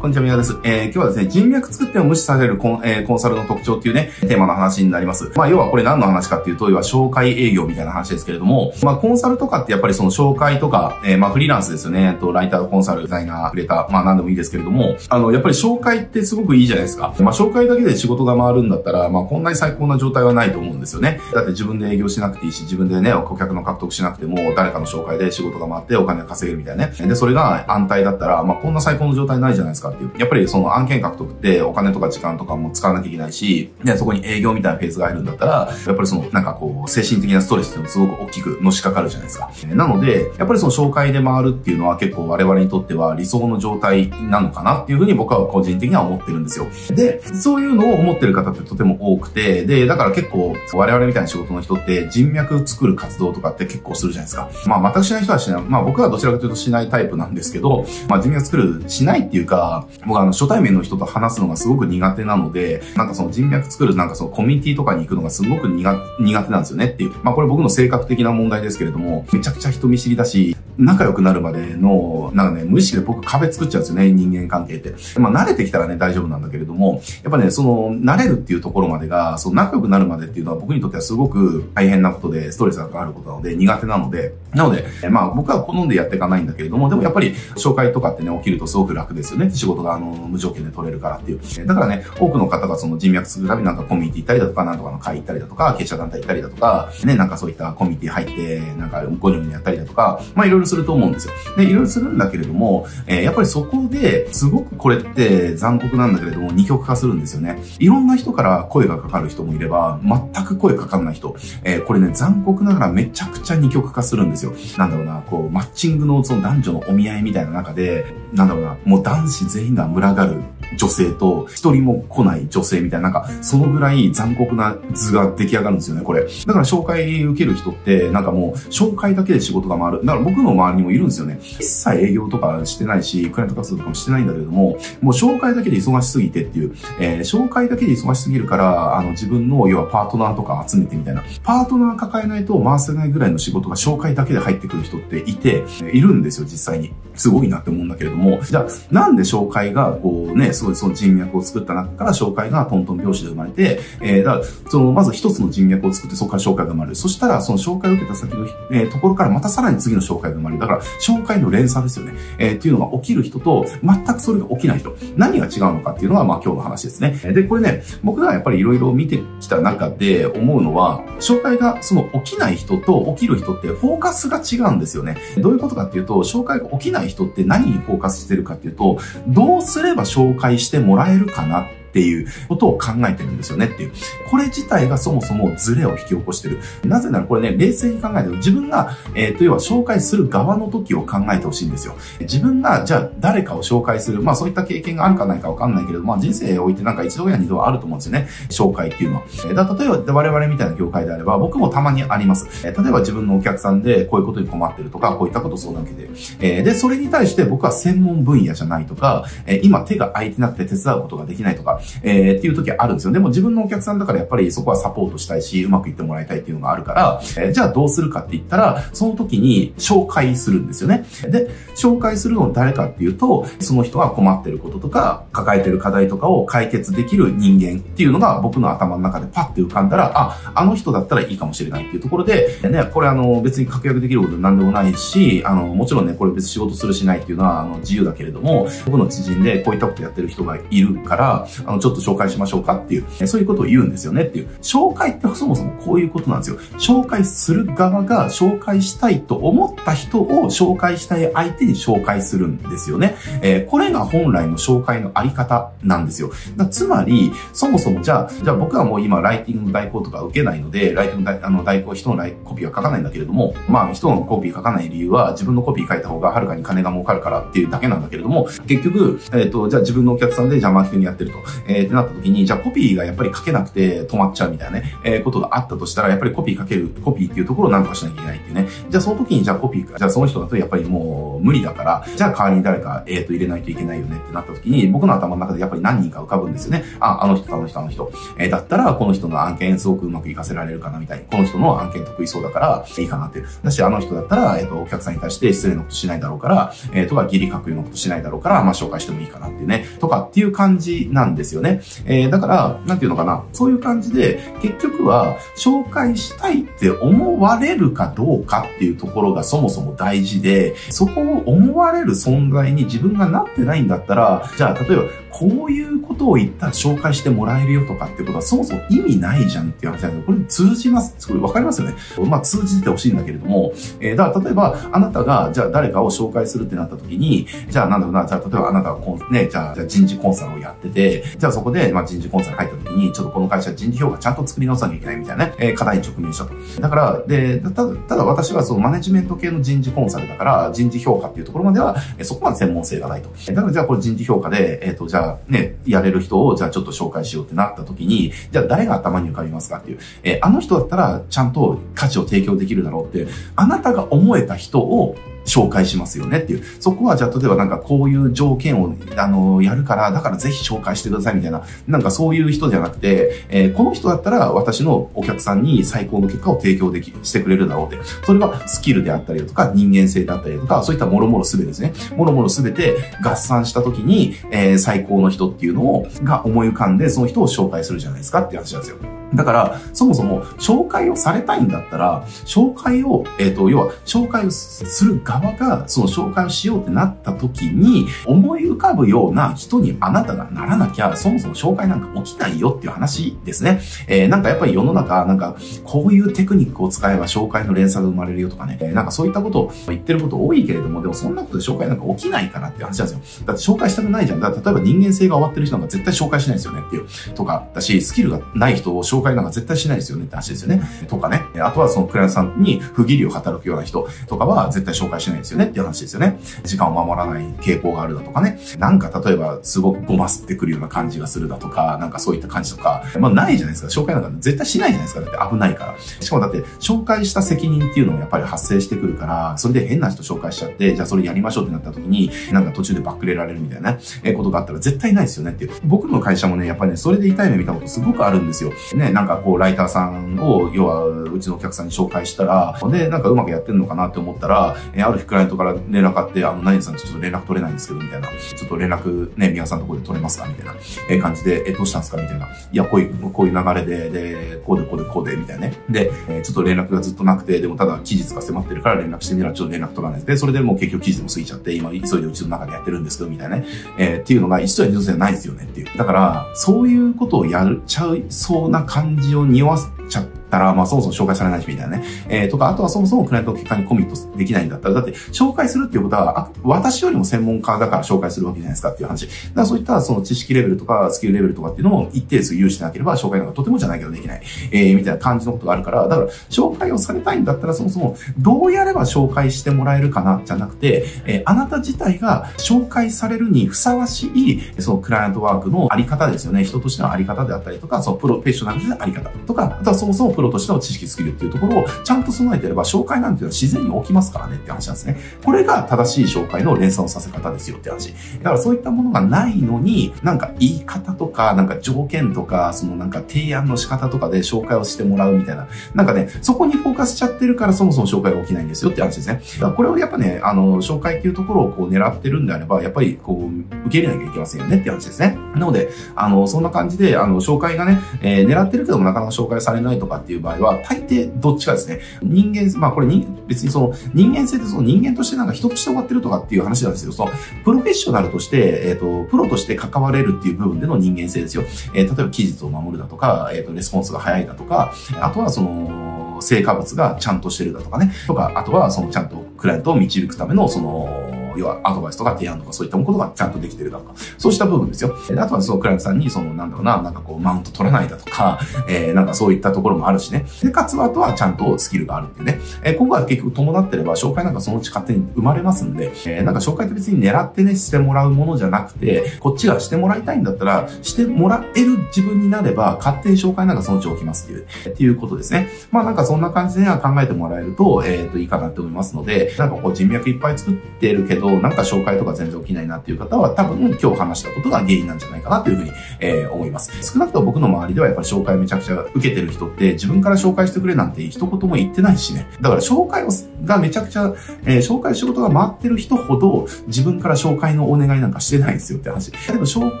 こんにちは、宮です。えー、今日はですね、人脈作っても無視されるコン,、えー、コンサルの特徴っていうね、テーマの話になります。まあ、要はこれ何の話かっていうと、要は紹介営業みたいな話ですけれども、まあ、コンサルとかってやっぱりその紹介とか、えー、まあ、フリーランスですよね。と、ライター、コンサル、デザイナー、クレーター、まあ、何でもいいですけれども、あの、やっぱり紹介ってすごくいいじゃないですか。まあ、紹介だけで仕事が回るんだったら、まあ、こんなに最高な状態はないと思うんですよね。だって自分で営業しなくていいし、自分でね、顧客の獲得しなくても、誰かの紹介で仕事が回ってお金を稼げるみたいなね。で、それが安泰だったら、まあ、こんな最高の状態ないじゃないですかっていう。やっぱりその案件獲得ってお金とか時間とかも使わなきゃいけないし、で、そこに営業みたいなフェーズが入るんだったら、やっぱりその、なんかこう、精神的なストレスってすごく大きくのしかかるじゃないですか。なので、やっぱりその紹介で回るっていうのは結構我々にとっては理想の状態なのかなっていうふうに僕は個人的には思ってるんですよ。で、そういうのを思ってる方ってとても多くて、で、だから結構我々みたいな仕事の人って人脈作る活動とかって結構するじゃないですか。まあ全くしない人はしない。まあ僕はどちらかというとしないタイプなんですけど、まあ人脈作る、しないっていうか、僕はあの初対面の人と話すのがすごく苦手なので、なんかその人脈作るなんかそのコミュニティとかに行くのがすごく苦手なんですよねっていう。まあこれ僕の性格的な問題ですけれども、めちゃくちゃ人見知りだし、仲良くなるまでの、なんかね、無意識で僕壁作っちゃうんですよね、人間関係って。まあ慣れてきたらね、大丈夫なんだけれども、やっぱね、その、慣れるっていうところまでが、その仲良くなるまでっていうのは僕にとってはすごく大変なことで、ストレスがかかることなので、苦手なので、なので、まあ僕は好んでやっていかないんだけれども、でもやっぱり紹介とかってね、起きるとすごく楽ですよね。仕事があの、無条件で取れるからっていう。だからね、多くの方がその人脈するためになんかコミュニティ行ったりだとか、なんとかの会行ったりだとか、経営者団体行ったりだとか、ね、なんかそういったコミュニティ入って、なんかゴニョゴニョやったりだとか、まあいろいろすると思うんですよ。で、いろいろするんだけれども、えー、やっぱりそこで、すごくこれって残酷なんだけれども、二極化するんですよね。いろんな人から声がかかる人もいれば、全く声かかんない人。えー、これね、残酷ながらめちゃくちゃ二極化するんですよ。なんだろうな、こう、マッチングのその男女のお見合いみたいな中で、なんだろうな、もう男子全員が群がる女性と、一人も来ない女性みたいな、なんか、そのぐらい残酷な図が出来上がるんですよね、これ。だから紹介受ける人って、なんかもう、紹介だけで仕事が回る。だから僕の周りにもいるんですよね。一切営業とかしてないし、クライアント活動とかもしてないんだけれども、もう紹介だけで忙しすぎてっていう、えー、紹介だけで忙しすぎるから、あの、自分の、要はパートナーとか集めてみたいな。パートナー抱えないと回せないぐらいの仕事が紹介だけで入ってくる人っていて、いるんですよ、実際に。すごいなって思うんだけれども、じゃあ、なんで紹介が、こうね、すごいその人脈を作った中から紹介がトントン拍子で生まれて、えー、だから、その、まず一つの人脈を作ってそこから紹介が生まれる。そしたら、その紹介を受けた先の、えー、ところからまたさらに次の紹介が生まれる。だから、紹介の連鎖ですよね。えー、っていうのが起きる人と、全くそれが起きない人。何が違うのかっていうのが、まあ今日の話ですね。で、これね、僕がやっぱりいろいろ見てきた中で思うのは、紹介がその起きない人と起きる人ってフォーカスが違うんですよね。どういうことかっていうと、紹介が起きない人って何にフォーカスしてるかっていうと、どうすれば紹介してもらえるかな。っっていうことを考えてるんですよねっていう。これ自体がそもそもズレを引き起こしてる。なぜならこれね、冷静に考えてる自分が、えー、と、要は紹介する側の時を考えてほしいんですよ。自分が、じゃあ誰かを紹介する。まあそういった経験があるかないかわかんないけれど、まあ人生においてなんか一度や二度はあると思うんですよね。紹介っていうのは。え、だ例えば我々みたいな業界であれば、僕もたまにあります。え、例えば自分のお客さんでこういうことに困ってるとか、こういったことを相談受けてる。え、で、それに対して僕は専門分野じゃないとか、え、今手が空いてなくて手伝うことができないとか、えー、っていう時あるんですよ。でも自分のお客さんだからやっぱりそこはサポートしたいし、うまくいってもらいたいっていうのがあるから、えー、じゃあどうするかって言ったら、その時に紹介するんですよね。で、紹介するの誰かっていうと、その人が困ってることとか、抱えてる課題とかを解決できる人間っていうのが僕の頭の中でパッて浮かんだら、あ、あの人だったらいいかもしれないっていうところで、ね、これあの別に確約できることなんでもないし、あの、もちろんね、これ別に仕事するしないっていうのはあの自由だけれども、僕の知人でこういったことやってる人がいるから、あの、ちょっと紹介しましょうかっていう、そういうことを言うんですよねっていう。紹介ってそもそもこういうことなんですよ。紹介する側が紹介したいと思った人を紹介したい相手に紹介するんですよね。えー、これが本来の紹介のあり方なんですよ。つまり、そもそもじゃあ、じゃあ僕はもう今ライティングの代行とか受けないので、ライティングのあの代行、人のコピーは書かないんだけれども、まあ人のコピー書かない理由は自分のコピー書いた方がはるかに金が儲かるからっていうだけなんだけれども、結局、えっ、ー、と、じゃあ自分のお客さんでじゃあマーケティングやってると。えー、ってなった時に、じゃあコピーがやっぱり書けなくて止まっちゃうみたいなね、えー、ことがあったとしたら、やっぱりコピー書ける、コピーっていうところを何とかしなきゃいけないっていうね。じゃあその時に、じゃあコピーか、じゃあその人だとやっぱりもう無理だから、じゃあ代わりに誰か、えっ、ー、と、入れないといけないよねってなった時に、僕の頭の中でやっぱり何人か浮かぶんですよね。あ、あの人、あの人、あの人。えー、だったら、この人の案件すごくうまくいかせられるかなみたいに。この人の案件得意そうだから、いいかなっていう。だし、あの人だったら、えっ、ー、と、お客さんに対して失礼なことしないだろうから、えー、とか、義理書くようなことしないだろうから、まあ、紹介してもいいかなっていうね。とかっていう感じなんですよね。えー、だから、なんていうのかな。そういう感じで、結局は、紹介したいって思われるかどうかっていうところがそもそも大事で、そこを思われる存在に自分がなってないんだったら、じゃあ、例えば、こういうことを言ったら紹介してもらえるよとかってことはそもそも意味ないじゃんっていう話なんですこれ通じます。これわかりますよね？まあ通じてほしいんだけれども、えー、だから例えばあなたがじゃあ誰かを紹介するってなった時に、じゃあなんだろうな、じゃあ例えばあなたがこうね、じゃあじゃあ人事コンサルをやってて、じゃあそこでまあ人事コンサル入った時に、ちょっとこの会社人事評価ちゃんと作り直さなきゃいけないみたいなね、えー、課題に直面したと。だから、で、ただ、ただ私はそのマネジメント系の人事コンサルだから、人事評価っていうところまでは、えそこまで専門性がないと。だからじゃあこれ人事評価で、えっ、ー、と、じゃあね、やれる人人をじゃあちょっと紹介しようってなった時に、じゃあ誰が頭に浮かびますかっていう。えー、あの人だったらちゃんと価値を提供できるだろうって、あなたが思えた人を紹介しますよねっていう。そこはじゃあ例えばなんかこういう条件をあのやるから、だからぜひ紹介してくださいみたいな、なんかそういう人じゃなくて、えー、この人だったら私のお客さんに最高の結果を提供でき、してくれるだろうって。それはスキルであったりとか人間性であったりとか、そういったもろもろすべてですね。もろもろすべて合算した時に、えー、最高の人っていうのを、が思い浮かんで、その人を紹介するじゃないですかって話なんですよ。だから、そもそも紹介をされたいんだったら、紹介を、えっ、ー、と、要は、紹介をする側が、その紹介をしようってなった時に、思い浮かぶような人にあなたがならなきゃ、そもそも紹介なんか起きないよっていう話ですね。えー、なんかやっぱり世の中、なんか、こういうテクニックを使えば紹介の連鎖が生まれるよとかね、えー、なんかそういったことを言ってること多いけれども、でもそんなことで紹介なんか起きないからっていう話なんですよ。だって紹介したくないじゃん。だ例えば人間性が終わってる人なんか絶対紹介しないですよねっていう。とか、だし、スキルがない人を紹紹介なんか絶対しないですよねって話ですよね。とかね。あとはそのクライアントさんに不義理を働くような人とかは絶対紹介しないですよねって話ですよね。時間を守らない傾向があるだとかね。なんか例えばすごくごますってくるような感じがするだとか、なんかそういった感じとか、まあないじゃないですか。紹介なんか絶対しないじゃないですか。だって危ないから。しかもだって紹介した責任っていうのもやっぱり発生してくるから、それで変な人紹介しちゃって、じゃあそれやりましょうってなった時に、なんか途中でバックれられるみたいな、ね、ことがあったら絶対ないですよねっていう。僕の会社もね、やっぱりね、それで痛い目見たことすごくあるんですよ。ね、なんかこう、ライターさんを、要は、うちのお客さんに紹介したら、で、なんかうまくやってんのかなって思ったら、えある日クライアントから連絡あって、あの、何さんちょっと連絡取れないんですけど、みたいな。ちょっと連絡ね、宮さんのところで取れますかみたいな、え感じで、え、どうしたんですかみたいな。いや、こういう、こういう流れで、で、こうで、こうで、こうで、みたいなね。で、えちょっと連絡がずっとなくて、でもただ期日が迫ってるから連絡してみたらちょっと連絡取らないで、それでもう結局期日も過ぎちゃって、今急いでうちの中でやってるんですけど、みたいなね。えー、っていうのが一度や二度じゃないですよねっていう。だから、そういうことをやっちゃいそうな感じを匂わせちゃってたら、まあそもそも紹介されないしみたいなね。えー、とか、あとはそもそもクライアント結果にコミットできないんだったら、だって紹介するっていうことは、あ私よりも専門家だから紹介するわけじゃないですかっていう話。だからそういったその知識レベルとかスキルレベルとかっていうのを一定数有してなければ紹介なんかとてもじゃないけどできない。えー、みたいな感じのことがあるから、だから紹介をされたいんだったらそもそもどうやれば紹介してもらえるかなじゃなくて、えー、あなた自体が紹介されるにふさわしい、そのクライアントワークのあり方ですよね。人としてのあり方であったりとか、そのプロフェッショナルであり方とか、あとはそもそもプロとしての知識スキルっていうところをちゃんと備えてれば、紹介なんていうのは自然に起きますからねって話なんですね。これが正しい紹介の連鎖のさせ方ですよって話。だからそういったものがないのに、なんか言い方とか、なんか条件とか、そのなんか提案の仕方とかで紹介をしてもらうみたいな。なんかね、そこにフォーカスしちゃってるからそもそも紹介が起きないんですよって話ですね。だからこれをやっぱね、あの、紹介っていうところをこう狙ってるんであれば、やっぱりこう、受け入れなきゃいけませんよねって話ですね。なので、あの、そんな感じで、あの、紹介がね、えー、狙ってるけどもなかなか紹介されないとかってていう場合は、大抵どっちかですね。人間、まあこれに、別にその人間性でその人間としてなんか人として終わってるとかっていう話なんですけど、そのプロフェッショナルとして、えっ、ー、と、プロとして関われるっていう部分での人間性ですよ。えー、例えば期日を守るだとか、えっ、ー、と、レスポンスが早いだとか、あとはその、成果物がちゃんとしてるだとかね。とか、あとはそのちゃんとクライアントを導くためのその、の、要はアドバイスとか提案とかそういったことがちゃんとできてるだとか、そうした部分ですよ。あとはそのクライアントさんに、その、なんだろうな、なんかこう、マウント取らないだとか、えー、なんかそういったところもあるしね。で、かつあとはちゃんとスキルがあるっていうね。えー、今回は結局伴ってれば、紹介なんかそのうち勝手に生まれますんで、えー、なんか紹介って別に狙ってね、してもらうものじゃなくて、こっちがしてもらいたいんだったら、してもらえる自分になれば、勝手に紹介なんかそのうち起きますっていう、っていうことですね。まあなんかそんな感じで考えてもらえると、えっ、ー、と、いいかなって思いますので、なんかこう人脈いっぱい作ってるけど、なんか紹介とか全然起きないなっていう方は、多分今日話したことが原因なんじゃないかなというふうに、えー、思います。少なくとも僕の周りではやっぱり紹介めちゃくちゃ受けてる人って、自分から紹介してくれなんて一言も言ってないしね。だから紹介をがめちゃくちゃ、えー、紹介仕事が回ってる人ほど、自分から紹介のお願いなんかしてないんですよって話。例えば紹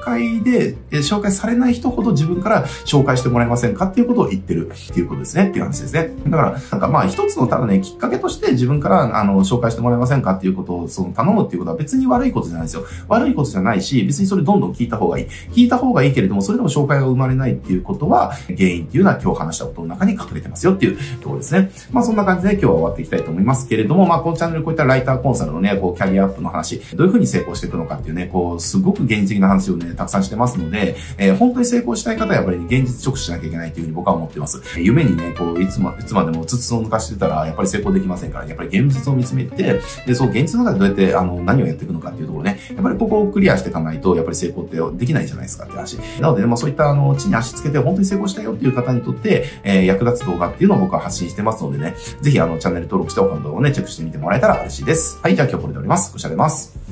介で、えー、紹介されない人ほど自分から紹介してもらえませんかっていうことを言ってるっていうことですね。っていう話ですね。だから、なんかまあ一つのただね、きっかけとして自分からあの、紹介してもらえませんかっていうことをその頼むっていうことは別に悪いことじゃないですよ。悪いことじゃないし、別にそれどんどん聞いた方がいい。聞いた方がいいけれども、それでも紹介が生まれないっていうことは、原因っていうのは今日話したことの中に隠れてますよっていうところですね。まあそんな感じで今日は終わっていきたいと思いますけれども、まあこのチャンネルこういったライターコンサルのね、こうキャリアアップの話、どういうふうに成功していくのかっていうね、こう、すごく現実的な話をね、たくさんしてますので、えー、本当に成功したい方はやっぱり、ね、現実直視しなきゃいけないっていうふうに僕は思ってます。夢にね、こう、いつま、いつまでもつつを抜かしてたら、やっぱり成功できませんから、やっぱり現実を見つめて、で、そう、現実の中でどうやって、あの、何をやっていくのかっていうところね、やっぱりここをクリアしていかないと、やっぱり成功ってできないじゃないですかって話。なので、ね、まあそういった、あの、地に足つけて本当に成功したよっていう方にとって、えー、役立つ動画っていうのを僕は発信してますのでね、ぜひあの、チャンネル登録して他の動画をね、チェックしてみてもらえたら嬉しいです。はい、じゃあ今日これで終わります。ご視聴あります。